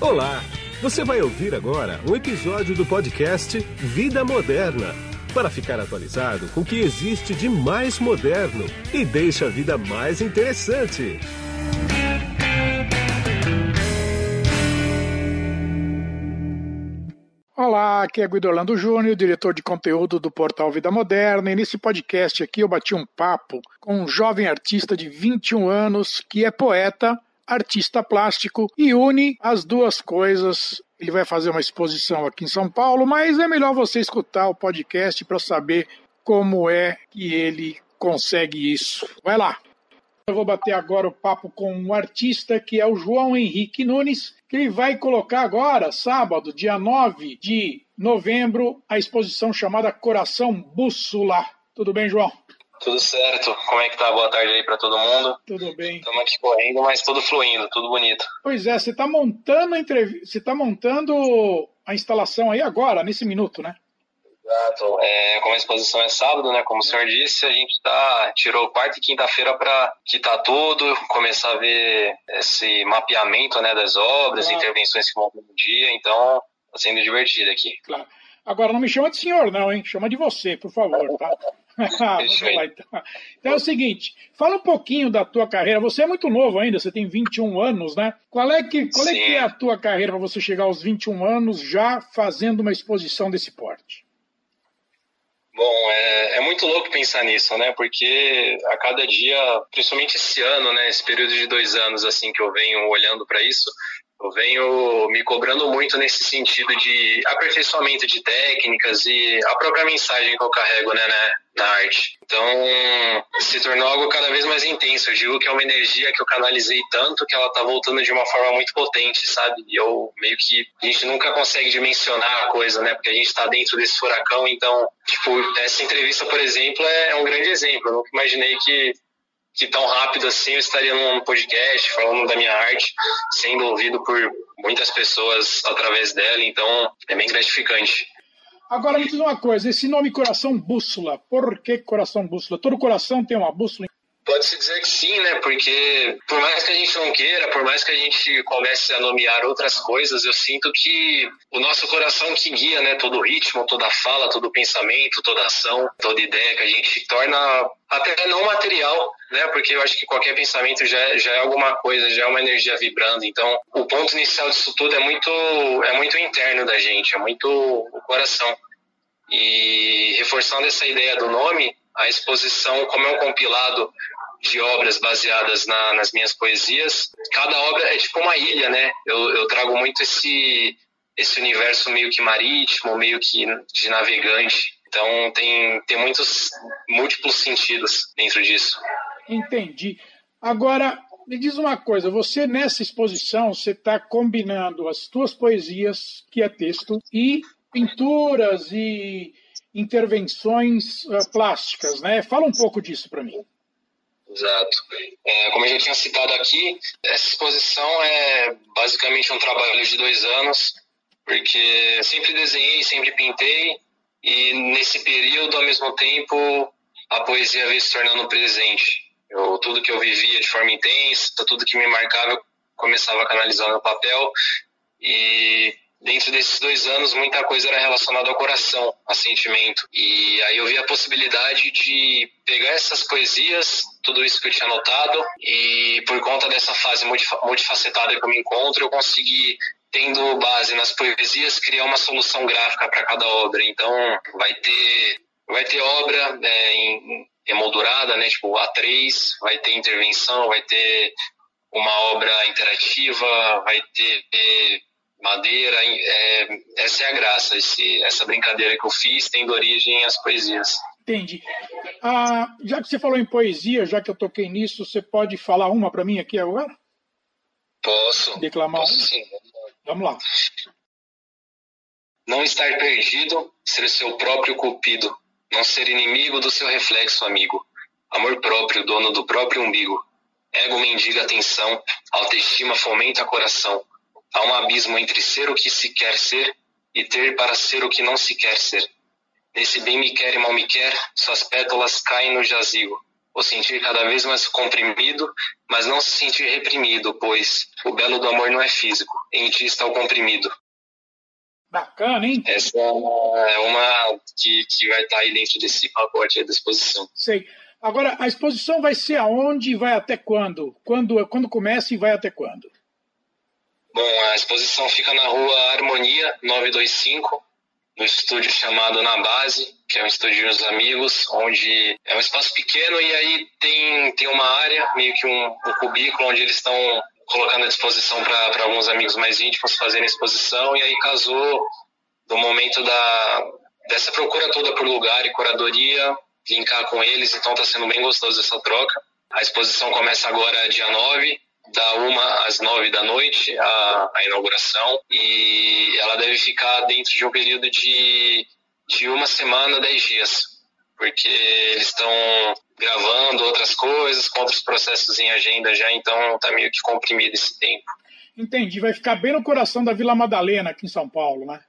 Olá! Você vai ouvir agora um episódio do podcast Vida Moderna para ficar atualizado com o que existe de mais moderno e deixa a vida mais interessante. Olá, aqui é Guido Orlando Júnior, diretor de conteúdo do portal Vida Moderna, e nesse podcast aqui eu bati um papo com um jovem artista de 21 anos que é poeta, artista plástico e une as duas coisas. Ele vai fazer uma exposição aqui em São Paulo, mas é melhor você escutar o podcast para saber como é que ele consegue isso. Vai lá! Eu vou bater agora o papo com um artista que é o João Henrique Nunes, que ele vai colocar agora, sábado, dia 9 de novembro, a exposição chamada Coração Bússola. Tudo bem, João? Tudo certo. Como é que tá? Boa tarde aí para todo mundo. Tudo bem. Estamos aqui correndo, mas tudo fluindo, tudo bonito. Pois é, você está montando a entrevista, você tá montando a instalação aí agora, nesse minuto, né? Exato. É, como a exposição é sábado, né? Como o senhor disse, a gente tá, tirou quarta e quinta-feira para quitar tudo, começar a ver esse mapeamento né, das obras, claro. intervenções que vão no dia. Então, tá sendo divertido aqui. Claro. Agora, não me chama de senhor, não, hein? Chama de você, por favor, tá? Vamos lá, então. então é o seguinte, fala um pouquinho da tua carreira. Você é muito novo ainda, você tem 21 anos, né? Qual é que, qual é, que é a tua carreira para você chegar aos 21 anos já fazendo uma exposição desse porte? Bom, é, é, muito louco pensar nisso, né? Porque a cada dia, principalmente esse ano, né? Esse período de dois anos, assim, que eu venho olhando para isso, eu venho me cobrando muito nesse sentido de aperfeiçoamento de técnicas e a própria mensagem que eu carrego né, na, na arte. Então, se tornou algo cada vez mais intenso. Eu digo que é uma energia que eu canalizei tanto que ela está voltando de uma forma muito potente, sabe? E eu meio que a gente nunca consegue dimensionar a coisa, né? Porque a gente está dentro desse furacão. Então, tipo, essa entrevista, por exemplo, é, é um grande exemplo. Eu nunca imaginei que que tão rápido assim eu estaria num podcast falando da minha arte, sendo ouvido por muitas pessoas através dela, então é bem gratificante. Agora me diz uma coisa, esse nome Coração Bússola, por que Coração Bússola? Todo coração tem uma bússola? Pode-se dizer que sim, né? Porque por mais que a gente não queira, por mais que a gente comece a nomear outras coisas, eu sinto que o nosso coração que guia, né? Todo ritmo, toda fala, todo pensamento, toda ação, toda ideia que a gente torna até não material, né? Porque eu acho que qualquer pensamento já, já é alguma coisa, já é uma energia vibrando. Então, o ponto inicial disso tudo é muito, é muito interno da gente, é muito o coração. E reforçando essa ideia do nome, a exposição, como é um compilado de obras baseadas na, nas minhas poesias, cada obra é tipo uma ilha, né? Eu, eu trago muito esse, esse universo meio que marítimo, meio que de navegante. Então tem, tem muitos múltiplos sentidos dentro disso. Entendi. Agora, me diz uma coisa, você nessa exposição, você está combinando as tuas poesias, que é texto, e pinturas e intervenções uh, plásticas, né? Fala um pouco disso para mim. Exato. É, como eu já tinha citado aqui, essa exposição é basicamente um trabalho de dois anos, porque sempre desenhei, sempre pintei, e nesse período, ao mesmo tempo, a poesia veio se tornando presente. Eu, tudo que eu vivia de forma intensa, tudo que me marcava, eu começava a canalizar no papel, e dentro desses dois anos, muita coisa era relacionada ao coração, a sentimento. E aí eu vi a possibilidade de pegar essas poesias, tudo isso que eu tinha anotado, e por conta dessa fase multifacetada que eu me encontro, eu consegui tendo base nas poesias, criar uma solução gráfica para cada obra. Então, vai ter, vai ter obra é, em, emoldurada, né, tipo A3, vai ter intervenção, vai ter uma obra interativa, vai ter madeira. É, essa é a graça, esse, essa brincadeira que eu fiz tendo origem às poesias. Entendi. Ah, já que você falou em poesia, já que eu toquei nisso, você pode falar uma para mim aqui agora? Posso. Declamar Posso, sim. Vamos lá. Não estar perdido, ser seu próprio cupido. Não ser inimigo do seu reflexo, amigo. Amor próprio, dono do próprio umbigo. Ego mendiga atenção, autoestima fomenta coração. Há um abismo entre ser o que se quer ser e ter para ser o que não se quer ser. Nesse bem me quer e mal me quer, suas pétalas caem no jazigo. o sentir cada vez mais comprimido, mas não se sentir reprimido, pois o belo do amor não é físico, em ti está o comprimido. Bacana, hein? Essa é uma que, que vai estar aí dentro desse pacote da exposição. Sei. Agora, a exposição vai ser aonde e vai até quando? quando? Quando começa e vai até quando? Bom, a exposição fica na rua Harmonia 925, no estúdio chamado Na Base, que é um estúdio dos amigos, onde é um espaço pequeno e aí tem, tem uma área, meio que um, um cubículo, onde eles estão colocando à disposição para alguns amigos mais íntimos fazerem exposição, e aí casou no momento da, dessa procura toda por lugar e curadoria, linkar com eles, então está sendo bem gostoso essa troca. A exposição começa agora dia 9, da uma às nove da noite, a, a inauguração, e ela deve ficar dentro de um período de, de uma semana, dez dias, porque eles estão gravando outras coisas, com outros processos em agenda já, então está meio que comprimido esse tempo. Entendi, vai ficar bem no coração da Vila Madalena, aqui em São Paulo, né?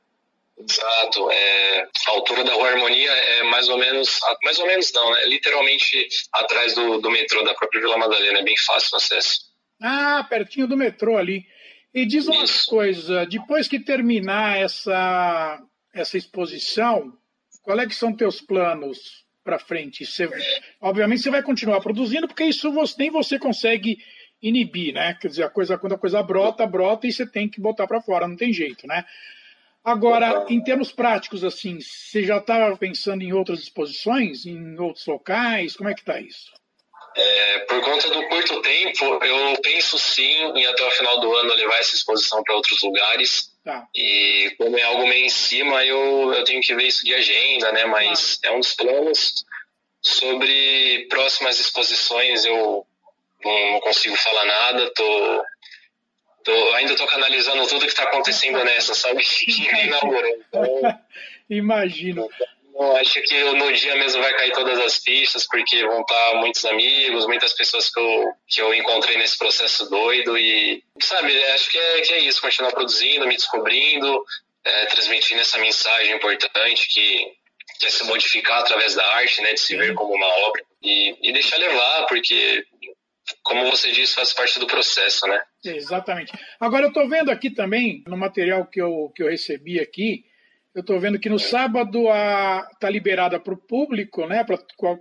Exato. É, a altura da Rua Harmonia é mais ou menos, mais ou menos não, né? Literalmente atrás do, do metrô da própria Vila Madalena, é bem fácil o acesso. Ah, pertinho do metrô ali. E diz uma coisa, depois que terminar essa, essa exposição, qual é que são teus planos para frente? Você, obviamente você vai continuar produzindo, porque isso você, nem você consegue inibir, né? Quer dizer, a coisa, quando a coisa brota, brota e você tem que botar para fora, não tem jeito, né? Agora, em termos práticos, assim, você já estava pensando em outras exposições, em outros locais? Como é que está isso? É, por conta do curto tempo, eu penso sim em até o final do ano levar essa exposição para outros lugares. Tá. E como é algo meio em cima, eu, eu tenho que ver isso de agenda, né? Mas tá. é um dos planos. Sobre próximas exposições, eu não, não consigo falar nada, tô Tô, ainda estou canalizando tudo que está acontecendo nessa, sabe? Então, Imagino. Então, acho que no dia mesmo vai cair todas as pistas, porque vão estar muitos amigos, muitas pessoas que eu, que eu encontrei nesse processo doido e, sabe, acho que é, que é isso, continuar produzindo, me descobrindo, é, transmitindo essa mensagem importante que, que é se modificar através da arte, né, de se ver como uma obra e, e deixar levar, porque como você disse, faz parte do processo, né? Exatamente. Agora eu estou vendo aqui também, no material que eu, que eu recebi aqui, eu estou vendo que no sábado está liberada para o público, né?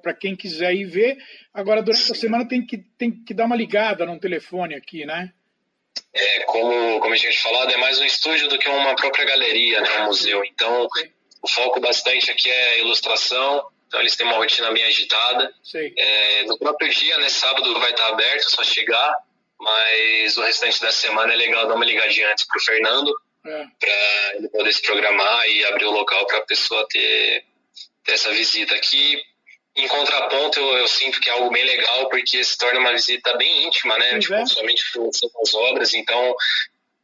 Para quem quiser ir ver. Agora, durante a semana tem que, tem que dar uma ligada num telefone aqui, né? É, como, como a gente falado, é mais um estúdio do que uma própria galeria, né? Um museu. Então, o foco bastante aqui é ilustração, então eles têm uma rotina bem agitada. É, no próprio dia, né, sábado vai estar aberto, é só chegar, mas o restante da semana é legal dar uma ligadinha antes pro Fernando, é. para ele poder se programar e abrir o local para a pessoa ter, ter, essa visita aqui. Em contraponto, eu, eu, sinto que é algo bem legal, porque se torna uma visita bem íntima, né? Tipo, é. somente as obras, então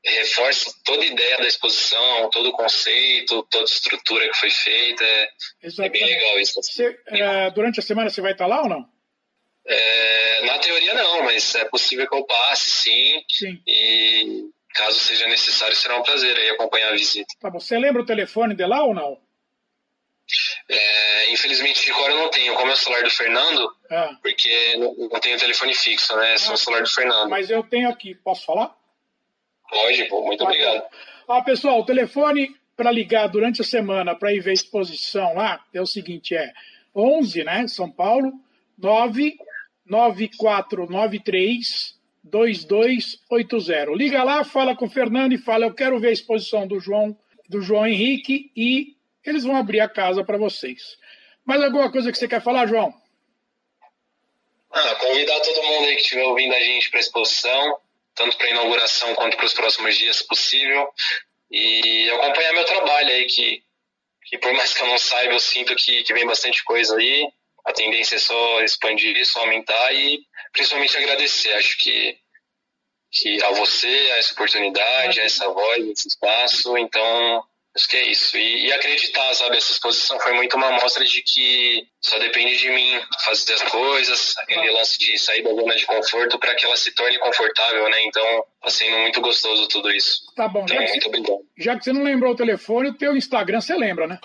reforça toda a ideia da exposição, todo o conceito, toda a estrutura que foi feita. É, é bem legal isso. Você, é, durante a semana você vai estar lá ou não? É, na teoria não, mas é possível que eu passe, sim. sim. E caso seja necessário, será um prazer aí acompanhar a visita. Tá bom. Você lembra o telefone de lá ou não? É, infelizmente, de cor eu não tenho. Como é o celular do Fernando, ah. porque não, tenho telefone fixo, né? É só o celular do Fernando. Mas eu tenho aqui. Posso falar? Pode, muito ah, obrigado. Ah, pessoal, o telefone para ligar durante a semana para ir ver a exposição lá é o seguinte, é 11, né, São Paulo, 99493 2280. Liga lá, fala com o Fernando e fala, eu quero ver a exposição do João, do João Henrique e eles vão abrir a casa para vocês. Mais alguma coisa que você quer falar, João? Ah, convidar todo mundo aí que estiver ouvindo a gente para a exposição tanto para a inauguração quanto para os próximos dias, se possível. E acompanhar meu trabalho aí, que, que por mais que eu não saiba, eu sinto que, que vem bastante coisa aí. A tendência é só expandir, só aumentar e principalmente agradecer. Acho que, que a você, a essa oportunidade, a essa voz, esse espaço. Então, Acho que é isso. E, e, acreditar, sabe? Essa exposição foi muito uma amostra de que só depende de mim fazer as coisas, aquele lance de sair da zona de conforto para que ela se torne confortável, né? Então, tá sendo muito gostoso tudo isso. Tá bom. Então, já muito que, obrigado. Já que você não lembrou o telefone, o teu Instagram você lembra, né?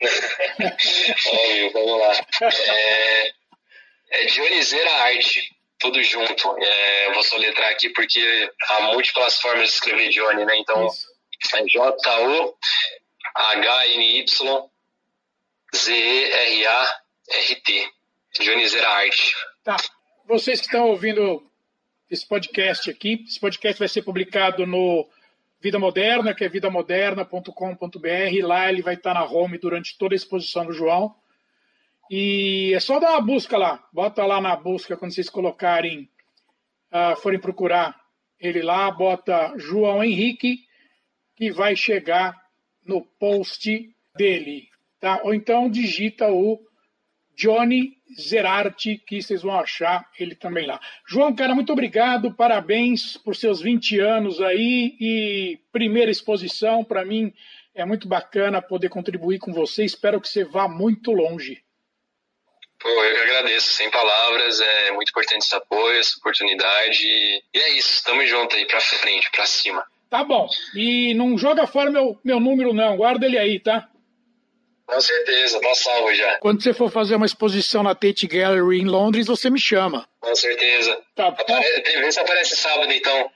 Óbvio, vamos lá. É, É Dionizeira Arte, tudo junto. É, eu vou soletrar aqui porque há múltiplas formas de escrever Johnny, né? Então, é J-O-H-N-Y-Z-E-R-A-R-T. Dionizeira Arte. Tá. Vocês que estão ouvindo esse podcast aqui, esse podcast vai ser publicado no Vida Moderna, que é vidamoderna.com.br. Lá ele vai estar na home durante toda a exposição do João. E é só dar uma busca lá. Bota lá na busca quando vocês colocarem, uh, forem procurar ele lá, bota João Henrique, que vai chegar no post dele. Tá? Ou então digita o Johnny Zerarte, que vocês vão achar ele também lá. João, cara, muito obrigado, parabéns por seus 20 anos aí e primeira exposição, para mim é muito bacana poder contribuir com você, espero que você vá muito longe. Pô, eu que agradeço, sem palavras, é muito importante esse apoio, essa oportunidade e é isso, estamos juntos aí, pra frente, pra cima. Tá bom, e não joga fora meu, meu número não, guarda ele aí, tá? Com certeza, tá salvo já. Quando você for fazer uma exposição na Tate Gallery em Londres, você me chama. Com certeza. Tá bom. Vê se aparece sábado, então.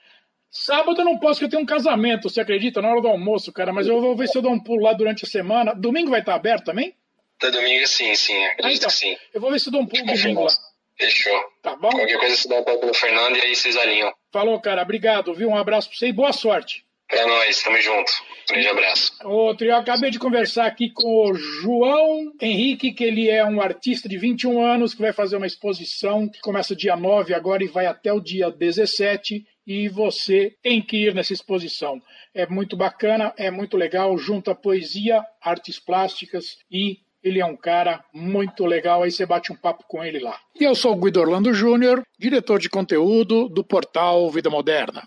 Sábado eu não posso, porque eu tenho um casamento, você acredita? Na hora do almoço, cara. Mas eu vou ver se eu dou um pulo lá durante a semana. Domingo vai estar aberto também? Tá domingo sim, sim. Acredito ah, então, que sim. Eu vou ver se eu dou um pulo domingo lá. Fechou. Tá bom? Qualquer coisa você dá um pouco no Fernando e aí vocês alinham. Falou, cara. Obrigado, viu? Um abraço pra você e boa sorte. Pra nós, tamo junto. Grande abraço. Outro, eu acabei de conversar aqui com o João Henrique, que ele é um artista de 21 anos, que vai fazer uma exposição que começa dia 9 agora e vai até o dia 17. E você tem que ir nessa exposição. É muito bacana, é muito legal, junta poesia, artes plásticas e ele é um cara muito legal, aí você bate um papo com ele lá. E eu sou o Guido Orlando Júnior, diretor de conteúdo do portal Vida Moderna.